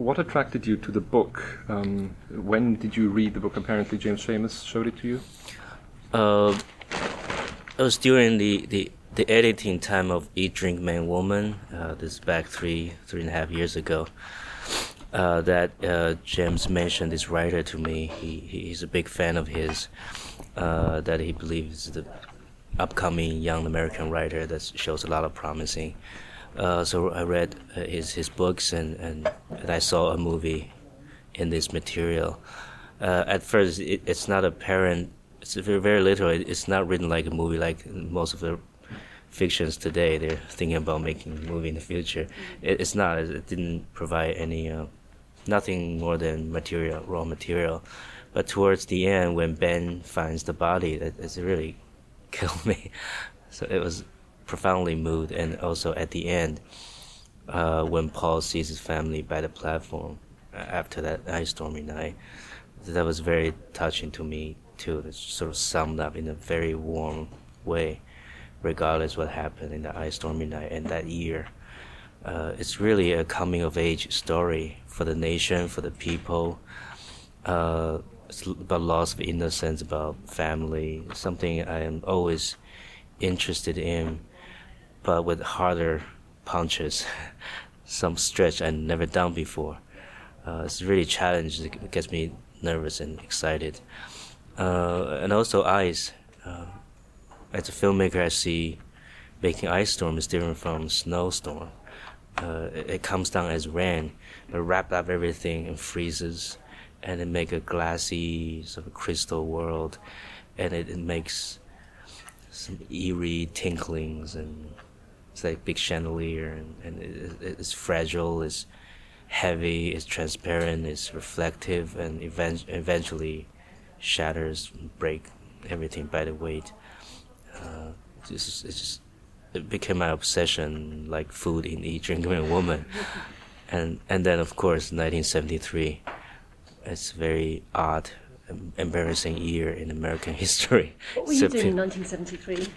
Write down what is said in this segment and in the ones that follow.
what attracted you to the book? Um, when did you read the book? Apparently, James Schamus showed it to you. Uh, it was during the, the, the editing time of Eat, Drink, Man, Woman. Uh, this is back three three and a half years ago. Uh, that uh, James mentioned this writer to me. He, he's a big fan of his. Uh, that he believes the upcoming young American writer that shows a lot of promising. Uh, so I read uh, his his books and, and, and I saw a movie in this material. Uh, at first, it, it's not apparent. It's very very little. It's not written like a movie like most of the fictions today. They're thinking about making a movie in the future. It, it's not. It didn't provide any uh, nothing more than material, raw material. But towards the end, when Ben finds the body, that it's really killed me. So it was profoundly moved, and also at the end, uh, when Paul sees his family by the platform uh, after that ice stormy night, that was very touching to me too. It sort of summed up in a very warm way, regardless what happened in the ice stormy night and that year. Uh, it's really a coming of age story for the nation, for the people. Uh, it's about loss of innocence, about family, something I am always interested in, but with harder punches, some stretch I've never done before. Uh, it's really challenging. It gets me nervous and excited. Uh, and also ice. Uh, as a filmmaker, I see making ice storm is different from snowstorm. Uh, it, comes down as rain, but wrap up everything and freezes and it make a glassy sort of crystal world, and it, it makes some eerie tinklings and it's like big chandelier and, and it, it's fragile, it's heavy, it's transparent, it's reflective, and event- eventually shatters, break everything by the weight. Uh, it's, just, it's just it became my obsession, like food in Eat Drink Man Woman, and and then of course 1973 it's a very odd, embarrassing year in American history. What were you doing in 1973?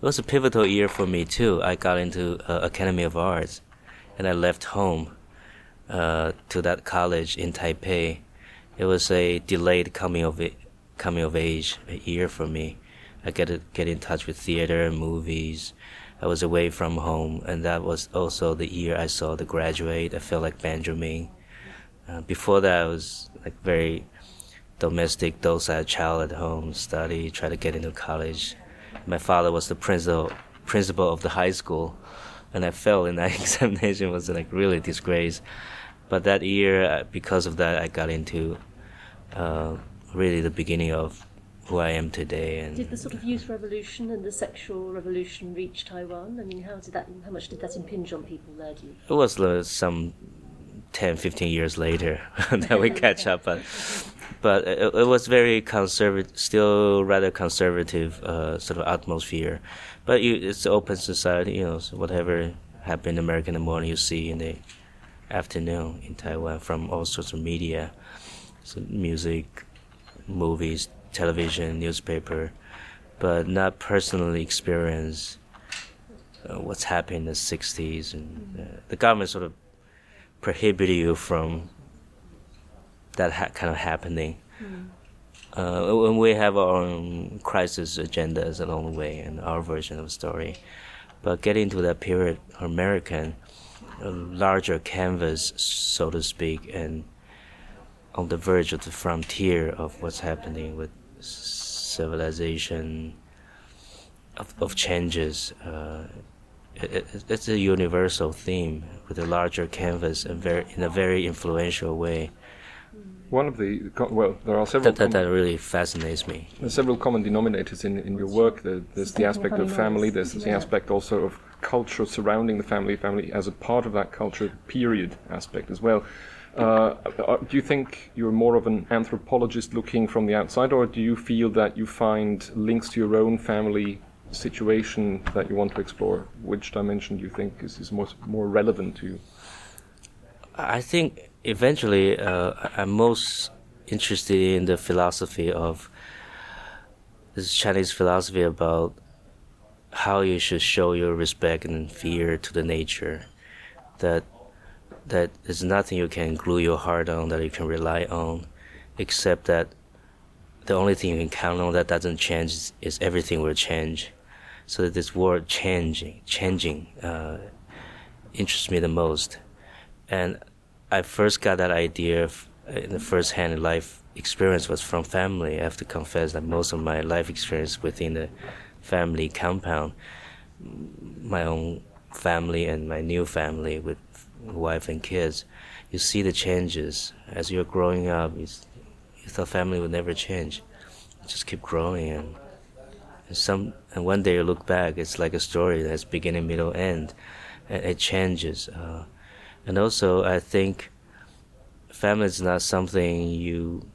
It was a pivotal year for me too. I got into uh, Academy of Arts, and I left home uh, to that college in Taipei. It was a delayed coming of coming of age year for me. I get to get in touch with theater and movies. I was away from home, and that was also the year I saw The Graduate. I felt like Benjamin. Uh, before that, I was like very domestic, docile child at home, study, try to get into college. My father was the principal principal of the high school, and I failed in that examination. It was like really disgrace. But that year, uh, because of that, I got into uh, really the beginning of who I am today. And did the sort of youth revolution and the sexual revolution reach Taiwan? I mean, how did that? How much did that impinge on people there? Do you? It was uh, some 10, 15 years later that we catch up. But but it, it was very conservative, still rather conservative uh, sort of atmosphere. But you, it's open society, you know. So whatever happened in America in the morning, you see in the afternoon in Taiwan from all sorts of media, so music, movies, television, newspaper, but not personally experience uh, what's happened in the 60s. And uh, the government sort of prohibit you from that ha- kind of happening. Mm. Uh, when we have our own crisis agendas along the way and our version of the story, but getting to that period, American, a larger canvas, so to speak, and on the verge of the frontier of what's happening with civilization, of, of changes. Uh, it, it's a universal theme with a larger canvas and very in a very influential way. One of the well, there are several. That, that, that really fascinates me. There's several common denominators in in your work. There's the aspect of family. There's the aspect also of culture surrounding the family. Family as a part of that culture period aspect as well. Uh, uh, do you think you're more of an anthropologist looking from the outside, or do you feel that you find links to your own family situation that you want to explore? Which dimension do you think is, is more, more relevant to you? I think eventually uh, I'm most interested in the philosophy of this Chinese philosophy about how you should show your respect and fear to the nature. That that there's nothing you can glue your heart on that you can rely on, except that the only thing you can count on that doesn't change is, is everything will change. So that this word changing, changing, uh, interests me the most. And I first got that idea of, in the first-hand life experience was from family. I have to confess that most of my life experience within the family compound, my own family and my new family with wife and kids, you see the changes as you're growing up. You, you thought family would never change, just keep growing and some and one day you look back, it's like a story that's beginning, middle, end, and it changes. Uh, and also, I think family is not something you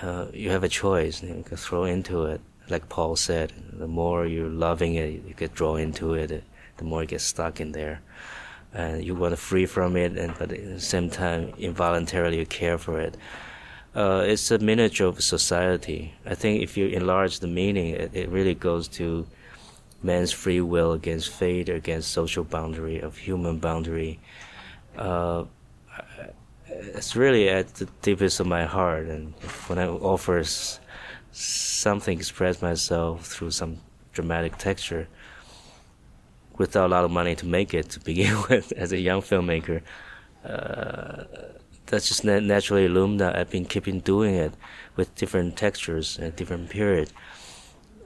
uh, you have a choice. You can throw into it. Like Paul said, the more you're loving it, you get drawn into it. The more you get stuck in there, and you want to free from it, and but at the same time, involuntarily you care for it. Uh, it's a miniature of society. I think if you enlarge the meaning, it, it really goes to man's free will against fate, against social boundary, of human boundary. Uh, it's really at the deepest of my heart, and when I offer something, express myself through some dramatic texture, without a lot of money to make it to begin with, as a young filmmaker, uh, that's just naturally loomed out. I've been keeping doing it with different textures and different period,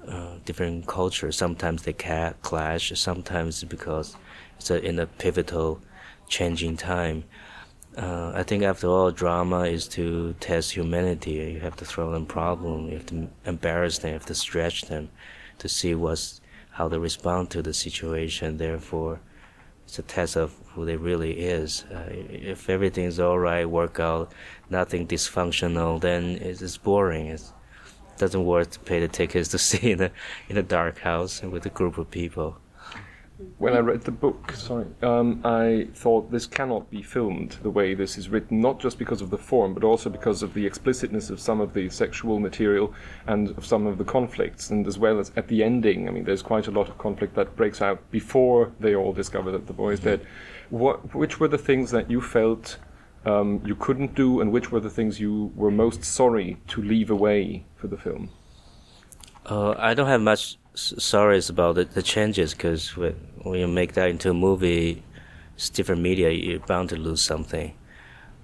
uh, different cultures. Sometimes they ca- clash. Sometimes because it's a, in a pivotal, changing time. Uh, I think after all, drama is to test humanity. You have to throw them problems. You have to embarrass them. You have to stretch them to see what's how they respond to the situation. Therefore, it's a test of who they really is. Uh, if everything's all right, work out, nothing dysfunctional, then it's, it's boring. It doesn't worth to pay the tickets to see in a in a dark house with a group of people when I read the book, sorry, um, I thought this cannot be filmed the way this is written, not just because of the form, but also because of the explicitness of some of the sexual material and of some of the conflicts, and as well as at the ending. I mean, there's quite a lot of conflict that breaks out before they all discover that the boy is dead. What, which were the things that you felt um, you couldn't do, and which were the things you were most sorry to leave away for the film? Uh, I don't have much stories about the, the changes because when, when you make that into a movie, it's different media. You're bound to lose something.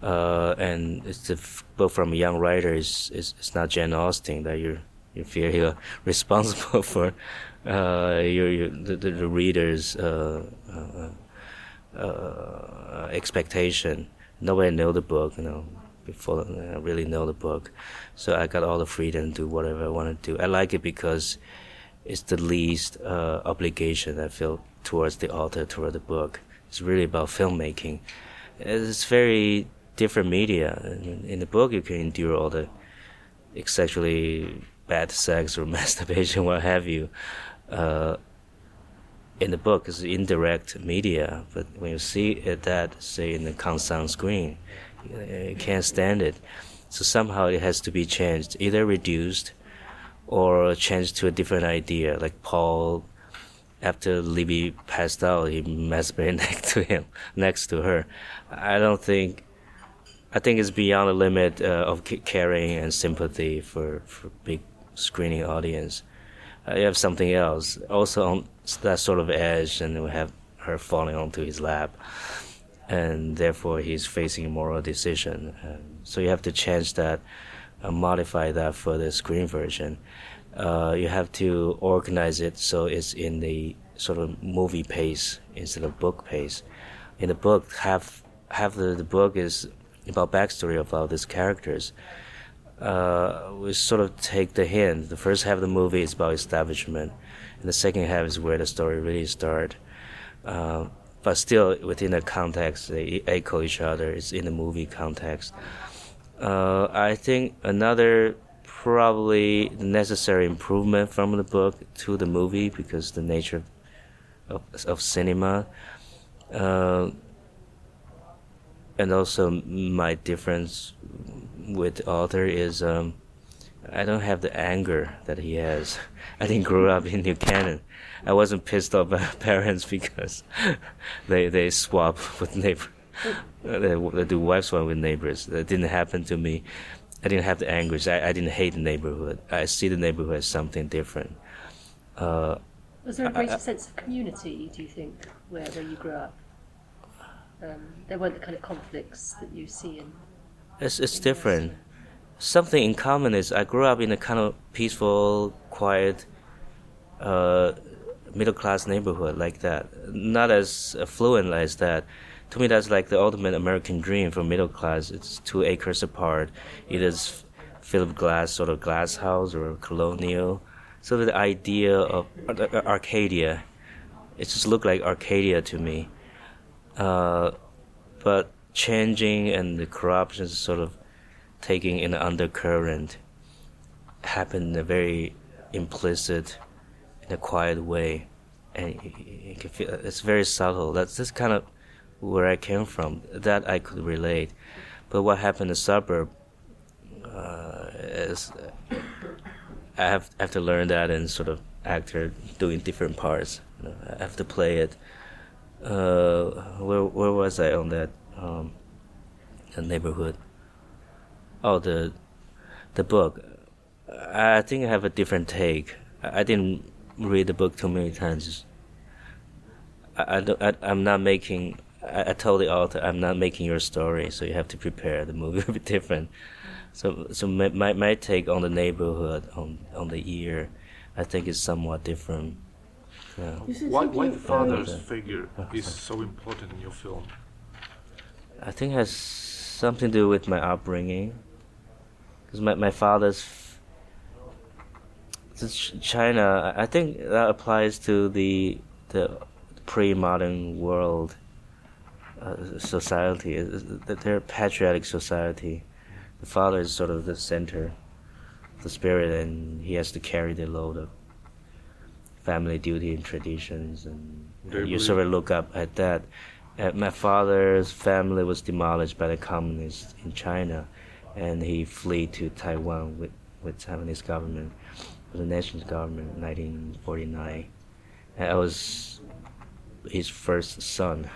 Uh, and it's book from a young writer. It's, it's, it's not Jane Austen that you you feel you're responsible for uh, your, your the, the, reader's uh, uh, uh, expectation. Nobody know the book, you know, before I really know the book. So I got all the freedom to do whatever I want to do. I like it because it's the least uh, obligation I feel towards the author, toward the book. It's really about filmmaking. It's very different media. In the book, you can endure all the sexually bad sex or masturbation, what have you. Uh, in the book, it's indirect media, but when you see it, that, say, in the constant screen, can't stand it. So somehow it has to be changed, either reduced or changed to a different idea. Like Paul, after Libby passed out, he masturbated next to him, next to her. I don't think. I think it's beyond the limit uh, of caring and sympathy for for big screening audience. Uh, you have something else, also on that sort of edge, and we have her falling onto his lap, and therefore he's facing a moral decision. so you have to change that uh, modify that for the screen version. Uh, you have to organize it so it's in the sort of movie pace instead of book pace. In the book, half half the, the book is about backstory about these characters. Uh, we sort of take the hint. The first half of the movie is about establishment, and the second half is where the story really starts. Uh, but still, within the context, they echo each other. It's in the movie context. Uh, I think another probably necessary improvement from the book to the movie because the nature of, of cinema. Uh, and also my difference with author is um, I don't have the anger that he has. I didn't grow up in New Canaan. I wasn't pissed off by parents because they they swap with neighbors. they, they do wife swap with neighbors. That didn't happen to me. I didn't have the anger. I, I didn't hate the neighborhood. I see the neighborhood as something different. Uh, Was there a greater I, sense of community, do you think, where, where you grew up? Um, there weren't the kind of conflicts that you see in. It's, it's in different. Something in common is I grew up in a kind of peaceful, quiet, uh, middle class neighborhood like that. Not as affluent as that. To me, that's like the ultimate American dream for middle class. It's two acres apart. It is Philip Glass sort of glass house or colonial. So the idea of Arcadia, it just looked like Arcadia to me. Uh, but changing and the corruption sort of taking an undercurrent happened in a very implicit, in a quiet way, and can feel it's very subtle. That's just kind of where I came from. That I could relate. But what happened in the suburb uh, is I have, have to learn that and sort of actor doing different parts. You know, I have to play it. Uh, where where was I on that um, the neighborhood? Oh, the the book. I think I have a different take. I didn't read the book too many times. I, I, I am not making I, I, told the author, I'm not making your story, so you have to prepare. The movie will be different. So, so my, my, my take on the neighborhood, on on the year, I think is somewhat different. Yeah. Why, why the father's figure is so important in your film? I think it has something to do with my upbringing. Because my, my father's China, I think that applies to the the pre-modern world uh, society. They're a patriotic society. The father is sort of the center, the spirit, and he has to carry the load of family duty and traditions, and you sort of look up at that. Uh, my father's family was demolished by the communists in China, and he fled to Taiwan with with Taiwanese government, with the nation's government in 1949. And I was his first son.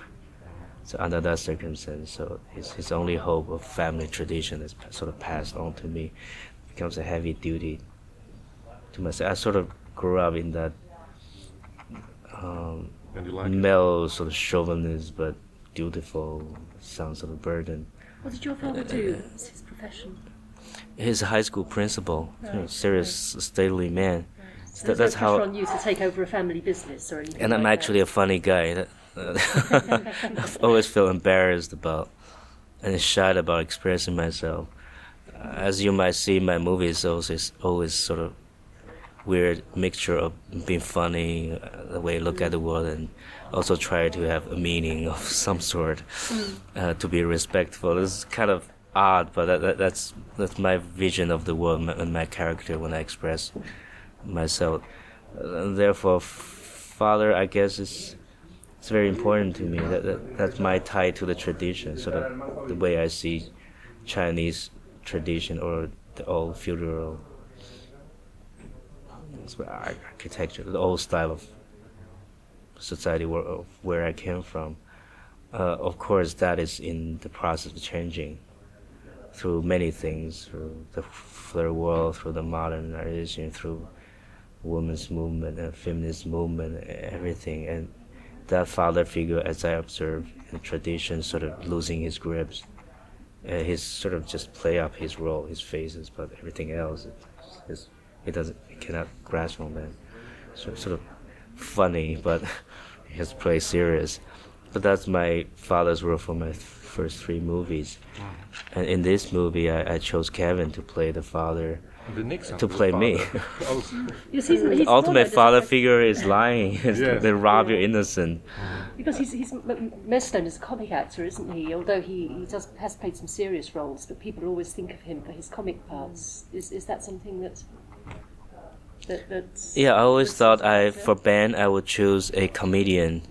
So under that circumstance, so his, his only hope of family tradition is sort of passed on to me, it becomes a heavy duty to myself. I sort of grew up in that um, like male it? sort of chauvinist, but dutiful, sounds sort of burden. What did your father do? What's his profession? He's a high school principal, right. you know, serious, right. stately man. Right. So that, that's how. on you to take over a family business or anything. And I'm actually that. a funny guy. That, I've always felt embarrassed about and shy about expressing myself. As you might see, my movies always always sort of weird mixture of being funny, uh, the way I look at the world, and also try to have a meaning of some sort, mm. uh, to be respectful. It's kind of odd, but that, that, that's that's my vision of the world and my, character when I express myself. Uh, therefore, father, I guess is it's very important to me. That, that that's my tie to the tradition, sort of the way I see Chinese tradition or the old feudal architecture, the old style of society where, of where I came from. Uh, of course, that is in the process of changing through many things, through the world, through the modernization, through women's movement and feminist movement, everything. And that father figure, as I observe in tradition, sort of losing his grips. Uh, he's sort of just play up his role, his faces, but everything else, is, he doesn't, he cannot grasp on that. So sort of funny, but he has to play serious. But that's my father's role for my first three movies. And in this movie, I, I chose Kevin to play the father to play me. the ultimate father figure is lying. yes. they rob your innocent. Because he's, he's most known as a comic actor, isn't he? Although he, he does has played some serious roles, but people always think of him for his comic parts. Is is that something that? That that's, yeah, I always thought I for Ben I would choose a comedian,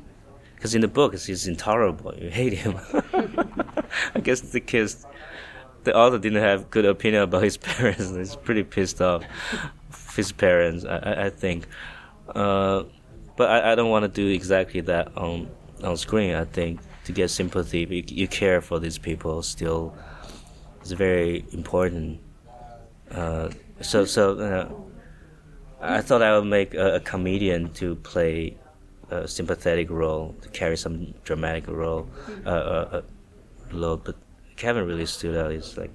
because in the book he's intolerable. You hate him. I guess the kids the author didn't have good opinion about his parents. He's pretty pissed off his parents. I, I think, uh, but I, I don't want to do exactly that on on screen. I think to get sympathy, you, you care for these people. Still, is very important. Uh, so so. Uh, I thought I would make a, a comedian to play a sympathetic role, to carry some dramatic role, uh, uh, uh, load. But Kevin really stood out. He's like,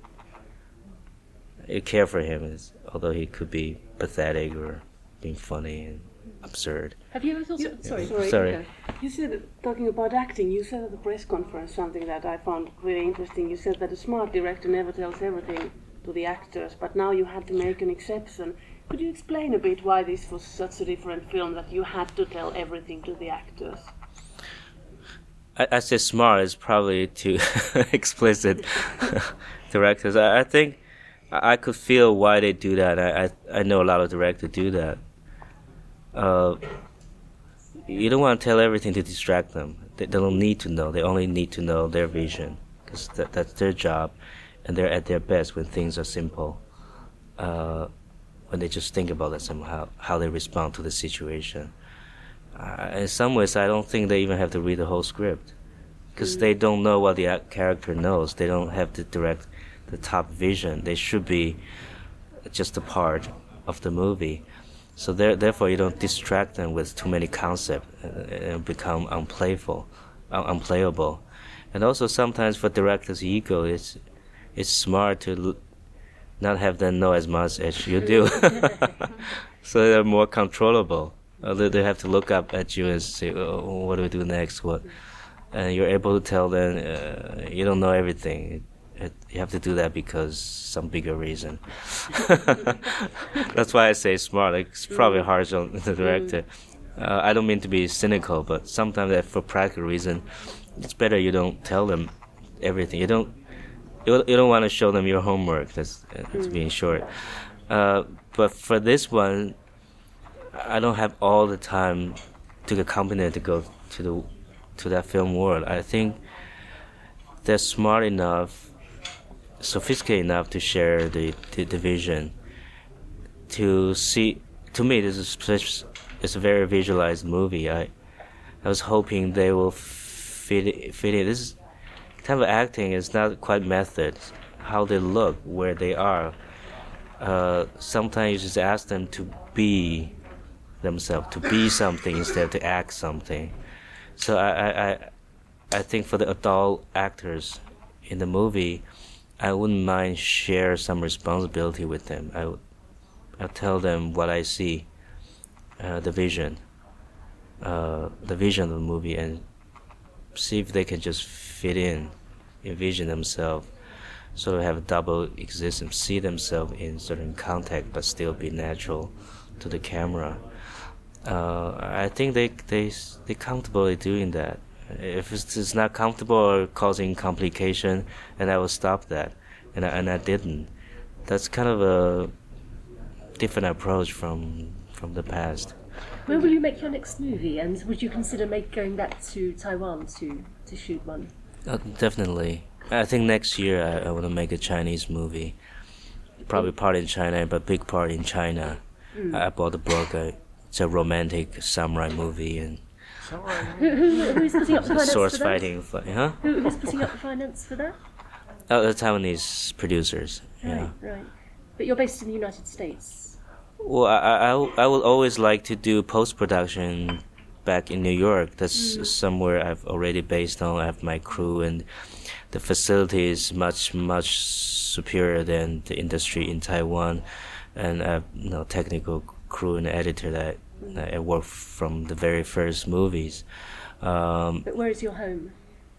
you care for him, is, although he could be pathetic or being funny and absurd. Have you ever thought? You, sorry, sorry. Sorry. You said talking about acting. You said at the press conference something that I found really interesting. You said that a smart director never tells everything to the actors, but now you had to make an exception. Could you explain a bit why this was such a different film that you had to tell everything to the actors? I, I say smart is probably too explicit directors. I, I think I could feel why they do that. I, I, I know a lot of directors do that. Uh, you don't want to tell everything to distract them. They, they don't need to know. They only need to know their vision because that, that's their job, and they're at their best when things are simple. Uh, when they just think about it somehow, how they respond to the situation. Uh, in some ways, I don't think they even have to read the whole script because mm. they don't know what the character knows. They don't have to direct the top vision. They should be just a part of the movie. So there, therefore, you don't distract them with too many concepts and become unplayful, unplayable. And also, sometimes for directors' ego, it's it's smart to not have them know as much as you do. so they're more controllable. They, they have to look up at you and say, oh, "What do we do next?" What, and you're able to tell them uh, you don't know everything. It, it, you have to do that because some bigger reason. That's why I say smart. It's probably harsh on the director. Uh, I don't mean to be cynical, but sometimes for practical reason, it's better you don't tell them everything. You don't you, you don't want to show them your homework. That's, that's being short. Uh, but for this one, I don't have all the time to accompany them to go to the to that film world. I think they're smart enough, sophisticated enough to share the, the, the vision. To see, to me, this is it's a very visualized movie. I I was hoping they will fit fit it. This is type of acting is not quite method. How they look, where they are. Uh, sometimes you just ask them to be themselves, to be something instead of to act something. So I, I, I think for the adult actors in the movie, I wouldn't mind share some responsibility with them. I, I'll tell them what I see, uh, the vision, uh, the vision of the movie, and see if they can just fit in, envision themselves, sort of have a double existence, see themselves in certain context, but still be natural to the camera. Uh, I think they they they comfortable doing that. If it's, it's, not comfortable or causing complication, and I will stop that, and I, and I didn't. That's kind of a different approach from from the past. Where will you make your next movie? And would you consider make, going back to Taiwan to, to shoot one? Uh, definitely. I think next year I, I want to make a Chinese movie. Probably part in China, but big part in China. Mm. I, I bought the book. Uh, it's a romantic samurai movie and. who, who, who's putting up the finance Swords for that? fighting, huh? Who, who's putting up the finance for that? Oh, the Taiwanese producers. Right, yeah. right. But you're based in the United States. Well, I, I, I would always like to do post production back in New York. That's mm. somewhere I've already based on. I have my crew, and the facility is much much superior than the industry in Taiwan. And I have you know, technical crew and editor that mm. I work from the very first movies. Um, but where is your home?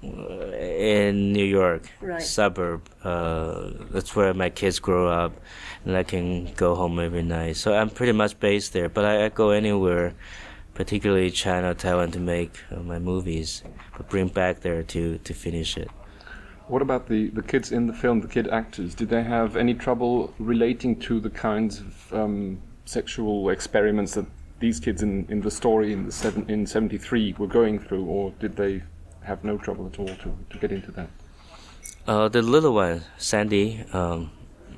in New York, right. suburb. Uh, that's where my kids grow up, and I can go home every night. So I'm pretty much based there, but I, I go anywhere, particularly China, Taiwan, to make uh, my movies, but bring back there to to finish it. What about the, the kids in the film, the kid actors? Did they have any trouble relating to the kinds of um, sexual experiments that these kids in, in the story in the seven, in '73 were going through, or did they have no trouble at all to, to get into that? Uh, the little one, Sandy, um,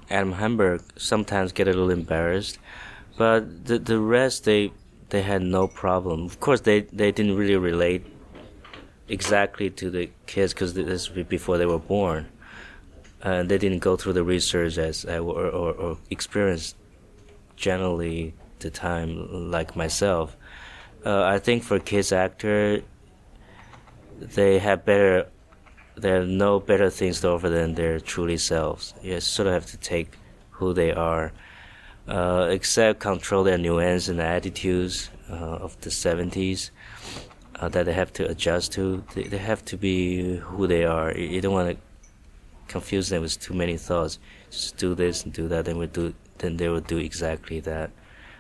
Adam Hann-Byrd, sometimes get a little embarrassed, but the the rest they they had no problem. Of course, they they didn't really relate exactly to the kids because this was before they were born, and they didn't go through the research as or, or, or experience generally the time like myself. Uh, I think for kids actor, they have better, there are no better things to offer than their truly selves. You sort of have to take who they are, uh, except control their nuance and attitudes uh, of the 70s uh, that they have to adjust to. They, they have to be who they are. You, you don't want to confuse them with too many thoughts. Just do this and do that, then we do. Then they will do exactly that.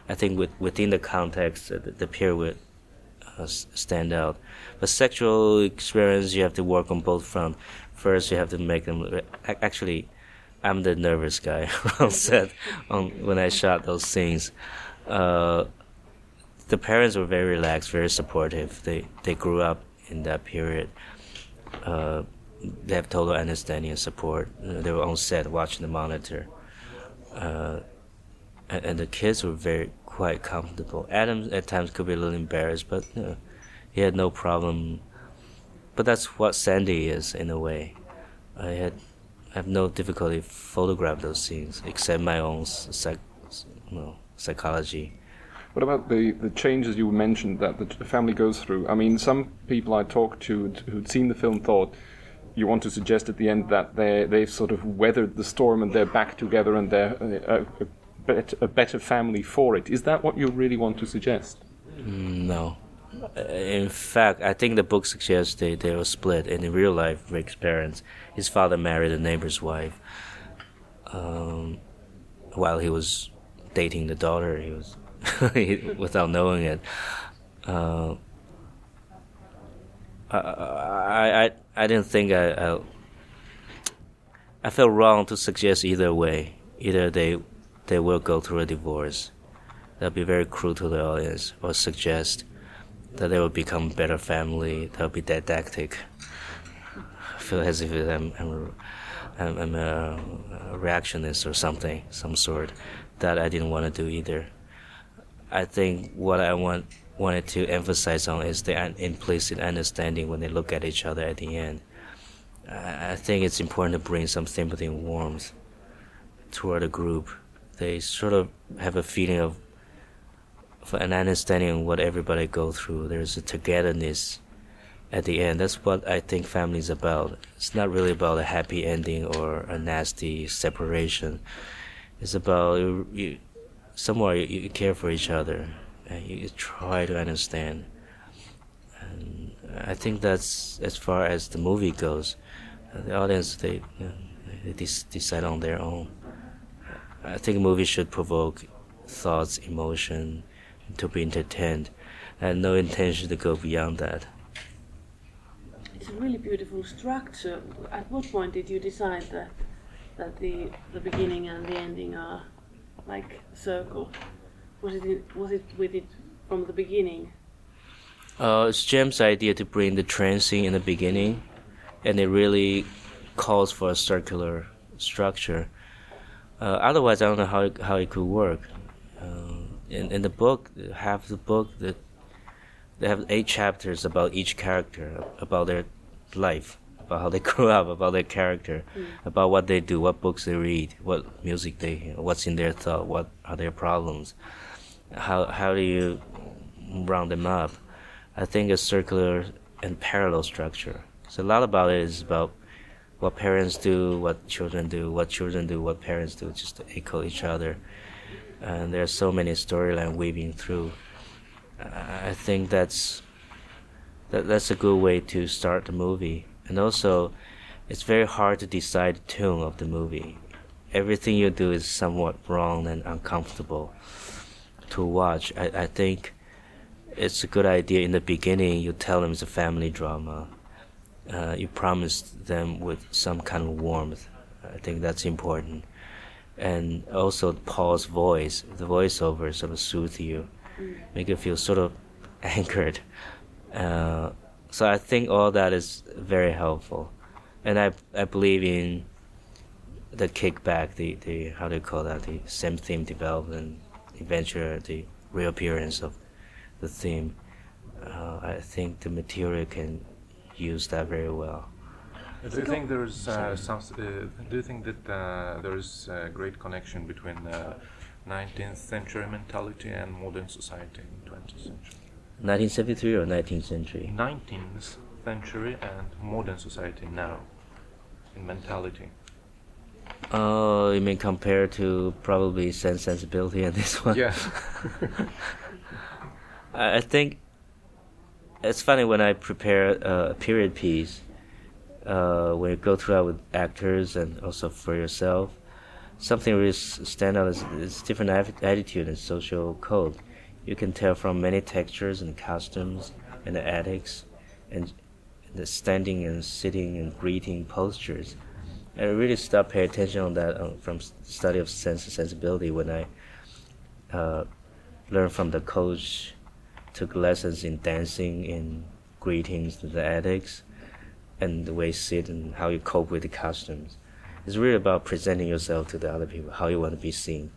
I think with, within the context, uh, the, the peer would uh, stand out. But sexual experience, you have to work on both fronts. First, you have to make them. Actually, I'm the nervous guy on set on, when I shot those scenes. Uh, the parents were very relaxed, very supportive. They they grew up in that period. Uh, they have total understanding and support. They were on set watching the monitor. Uh, and, the kids were very quite comfortable. Adam at times could be a little embarrassed, but you know, he had no problem. But that's what Sandy is in a way. I had have no difficulty photograph those scenes except my own psych, you know, psychology. What about the, the changes you mentioned that the family goes through? I mean, some people I talked to who'd seen the film thought you want to suggest at the end that they they've sort of weathered the storm and they're back together and they're uh, uh, bet- a better family for it. Is that what you really want to suggest? No. In fact, I think the book suggests they, they were split. And in real life, Rick's parents, his father married a neighbor's wife. Um, while he was dating the daughter, he was without knowing it. Uh, I, I I didn't think I, I I felt wrong to suggest either way. Either they they will go through a divorce. That'd be very cruel to the audience, or suggest that they will become better family. That'll be didactic. I feel as if I'm, I'm, I'm, a, a reactionist or something, some sort. That I didn't want to do either. I think what I want wanted to emphasize on is the implicit understanding when they look at each other at the end. I think it's important to bring some sympathy and warmth toward the group they sort of have a feeling of, of an understanding of what everybody go through. There's a togetherness at the end. That's what I think family is about. It's not really about a happy ending or a nasty separation. It's about you, you somewhere you, you, care for each other and you, try to understand. And I think that's as far as the movie goes. Uh, the audience they, they decide on their own. I think movies should provoke thoughts, emotion, to be entertained, and no intention to go beyond that. It's a really beautiful structure. At what point did you decide that that the the beginning and the ending are like a circle? Was it was it with it from the beginning? Uh, it's Jim's idea to bring the train scene in the beginning, and it really calls for a circular structure. Uh, otherwise, I don't know how it, how it could work. Uh, in in the book, half the book that they have eight chapters about each character, about their life, about how they grew up, about their character, mm. about what they do, what books they read, what music they, hear, what's in their thought, what are their problems, how how do you round them up? I think a circular and parallel structure. So a lot about it is about what parents do, what children do, what children do, what parents do, just to echo each other. And there's so many storyline weaving through. I think that's that, that's a good way to start the movie. And also, it's very hard to decide the tune of the movie. Everything you do is somewhat wrong and uncomfortable to watch. I, I think it's a good idea in the beginning. You tell them it's a family drama uh, you promise them with some kind of warmth. I think that's important. And also Paul's voice, the voiceover sort of soothe you, mm. make you feel sort of anchored. Uh, so I think all that is very helpful. and I I believe in the kickback, the, the how do you call that, the same theme development, eventually the reappearance of the theme. Uh, I think the material can use that very well. Do you think there's uh, some? Uh, do you think that uh, there is a great connection between 19th century mentality and modern society in 20th century? 1973 or 19th century? 19th century and modern society now in mentality. Oh, you mean compared to probably Sense Sensibility and this one? Yeah. I think it's funny when I prepare a period piece, uh, when you go throughout with actors and also for yourself, something really stand out is, is different attitude and social code. You can tell from many textures and costumes and the ethics and the standing and sitting and greeting postures. I really stopped paying attention on that um, from study of sense and sensibility when I uh, learned from the coach, took lessons in dancing, in greetings, the ethics, and the way you sit and how you cope with the customs. It's really about presenting yourself to the other people, how you want to be seen,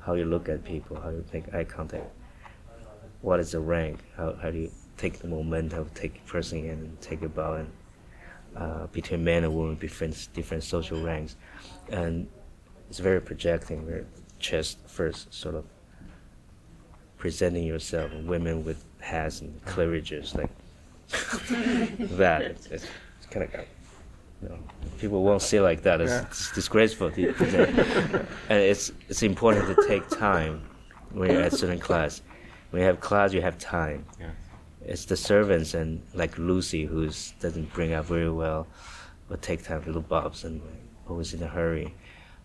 how you look at people, how you make eye contact. What is the rank? How, how do you take the momentum, take person in and take a bow and uh, between men and women, different different social ranks, and it's very projecting, very chest first, sort of presenting yourself. Women with hats and cleavages, like that. It's, it's, kind of. You know, people won't see like that. It's, yeah. it's disgraceful. and it's it's important to take time when you're at certain class. When you have class, you have time. Yeah it's the servants and like Lucy who doesn't bring up very well, but take time, little Bobs, and always in a hurry.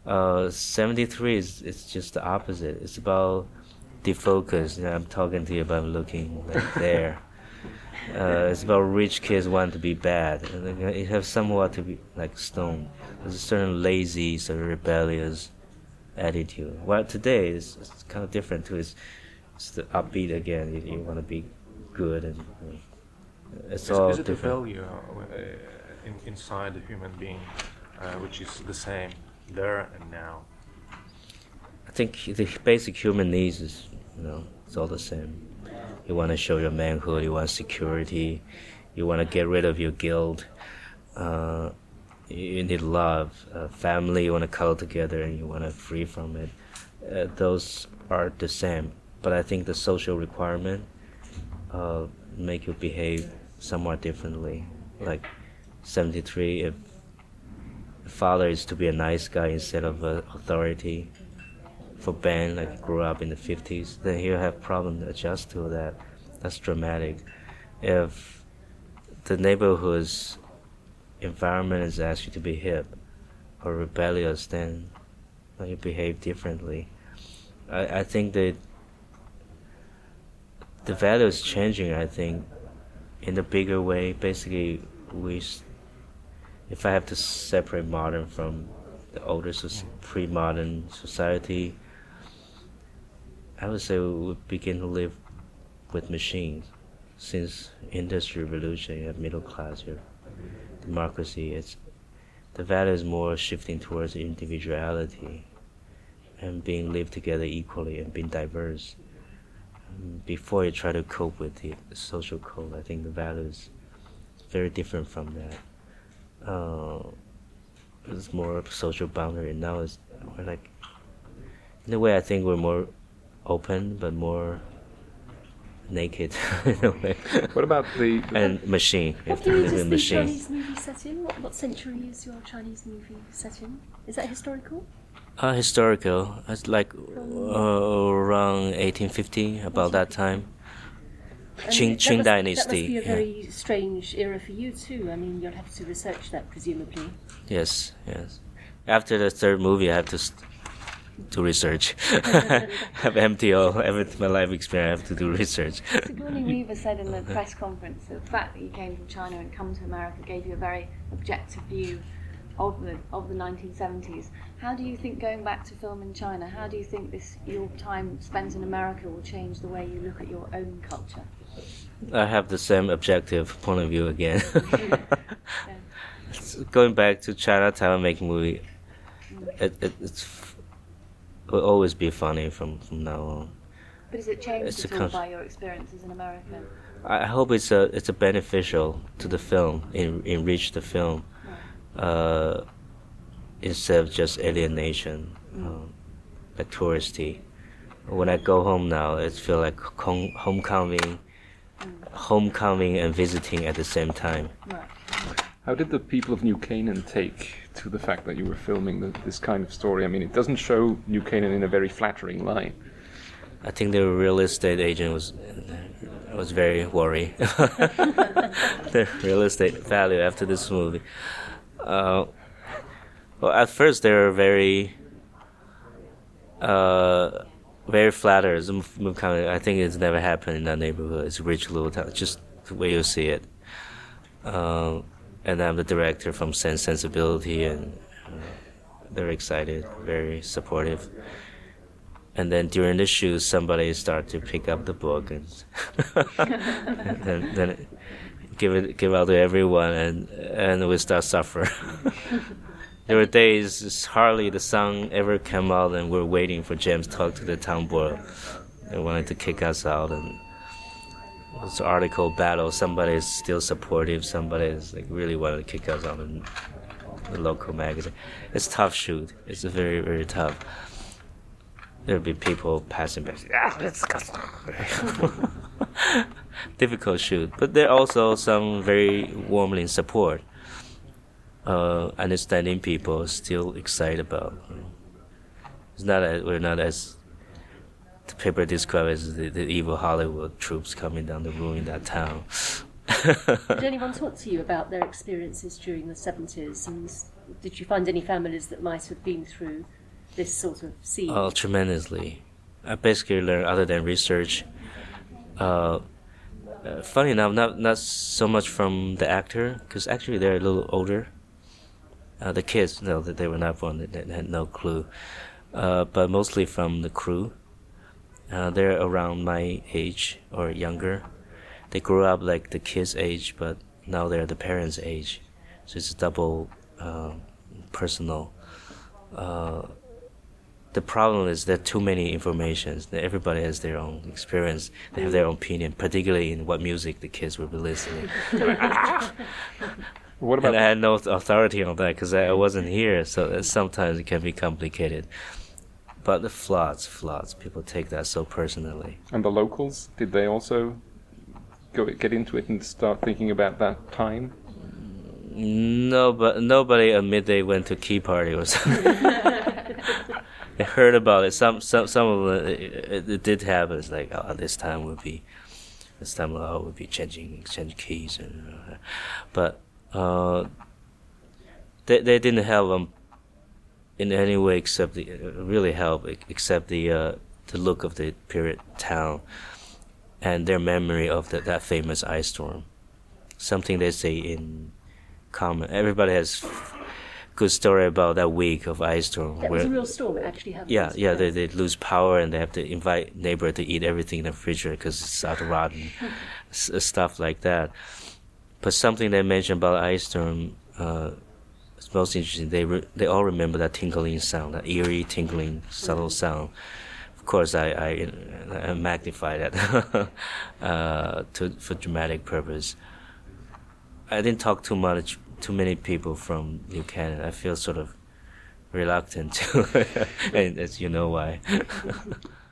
Uh, 73 is it's just the opposite. It's about defocus. You know, I'm talking to you about looking like there. Uh, it's about rich kids want to be bad. It has somewhat to be like stone. There's a certain lazy, sort of rebellious attitude. Well, today it's, it's kind of different too. It's, it's the upbeat again. You, you want to be good and it's is, all is it different. a value uh, in, inside the human being uh, which is the same there and now? I think the basic human needs is you know it's all the same. You want to show your manhood. You want security. You want to get rid of your guilt. Uh, you need love, uh, family. You want to cuddle together, and you want to free from it. Uh, those are the same. But I think the social requirement uh, make you behave somewhat differently. Like 73, if father is to be a nice guy instead of an authority, for Ben, like grew up in the 50s, then he'll have problem to adjust to that. That's dramatic. If the neighborhood's environment is asked you to be hip or rebellious, then you behave differently. I, I think that the value is changing. I think in a bigger way. Basically, we if I have to separate modern from the older pre-modern society, I would say we begin to live with machines. Since industrial revolution, you have middle class, you have democracy. It's the value is more shifting towards individuality and being lived together equally and being diverse before you try to cope with the social code, I think the value is very different from that. Uh, it's more of a social boundary. Now it's we're like, in a way, I think we're more open, but more naked in a way. What about the, the and machine? You have to live in machine. Chinese movie set in? What, what century is your Chinese movie set in? Is that historical? Uh, historical. It's like uh, around 1850, about that time. Qing, Qing must, Dynasty. That must be a very yeah. strange era for you too. I mean, you'll have to research that presumably. Yes, yes. After the third movie, I have to do research. I have MTO, every my life experience, I have to do research. Sigourney Weaver said in the press conference that the fact that you came from China and come to America gave you a very objective view of the of the 1970s. How do you think going back to film in China? How do you think this your time spent in America will change the way you look at your own culture? I have the same objective point of view again. going back to China, Taiwan making movie. Mm. It, it it's will always be funny from from now on. But is it changed It's a at all by your experiences in America? I hope it's a it's a beneficial to the film, en- enrich the film, uh, instead of just alienation, um, like touristy. When I go home now, it feel like home, homecoming, homecoming and visiting at the same time. Right. How did the people of New Canaan take to the fact that you were filming the, this kind of story? I mean, it doesn't show New Canaan in a very flattering light. I think the real estate agent was was very worried. the real estate value after this movie. Uh, well, at first they were very, uh, very flattered. I think it's never happened in that neighborhood. It's a rich little town, just the way you see it. Uh, and I'm the director from Sense Sensibility, and uh, they're excited, very supportive. And then during the shoot somebody start to pick up the book and, and then, give it give out to everyone and and we start suffer there were days hardly the song ever came out and we're waiting for james to talk to the town board. They wanted to kick us out and an article battle somebody is still supportive somebody is like really wanted to kick us out in the local magazine it's tough shoot it's very very tough there'll be people passing by. Ah, let's go. Difficult shoot, but there are also some very warmly support. Uh, understanding people still excited about. It's not as, we're not as the paper described as the, the evil Hollywood troops coming down to ruin that town. Did anyone talk to you about their experiences during the 70s? And did you find any families that might have been through this sort of scene? Oh, tremendously. I basically learned other than research. Uh, uh, funny enough, not not so much from the actor, because actually they're a little older. Uh, the kids, no, that they were not born, they, they had no clue. Uh, but mostly from the crew. Uh, they're around my age or younger. They grew up like the kids' age, but now they're the parents' age. So it's double uh, personal. Uh, the problem is there are too many informations. That Everybody has their own experience. They have their own opinion, particularly in what music the kids will be listening. What about and I had no authority on that because I I wasn't here. So sometimes it can be complicated. But the floods, floods, people take that so personally. and the locals? Did they also go get into it and start thinking about that time? No, but nobody admit they went to Key Party or something. they heard about it. Some some some of them it, it, it did happen. It's like oh, this time would be this time oh, would be changing exchange keys, and, uh, but uh, they they didn't help them in any way except the uh, really help except the uh, the look of the period town and their memory of the, that famous ice storm. Something they say in common. Everybody has good story about that week of ice storm. that was a real storm, it actually happened. yeah, yeah, they, they lose power and they have to invite neighbor to eat everything in the refrigerator because it's out rotten, s- uh, stuff like that. But something they mentioned about ice storm, uh, most interesting. They re- they all remember that tinkling sound, that eerie tinkling subtle sound. Of course, I I, I magnify that uh, to for dramatic purpose. I didn't talk too much, too many people from New Canaan. I feel sort of reluctant to, and as you know why.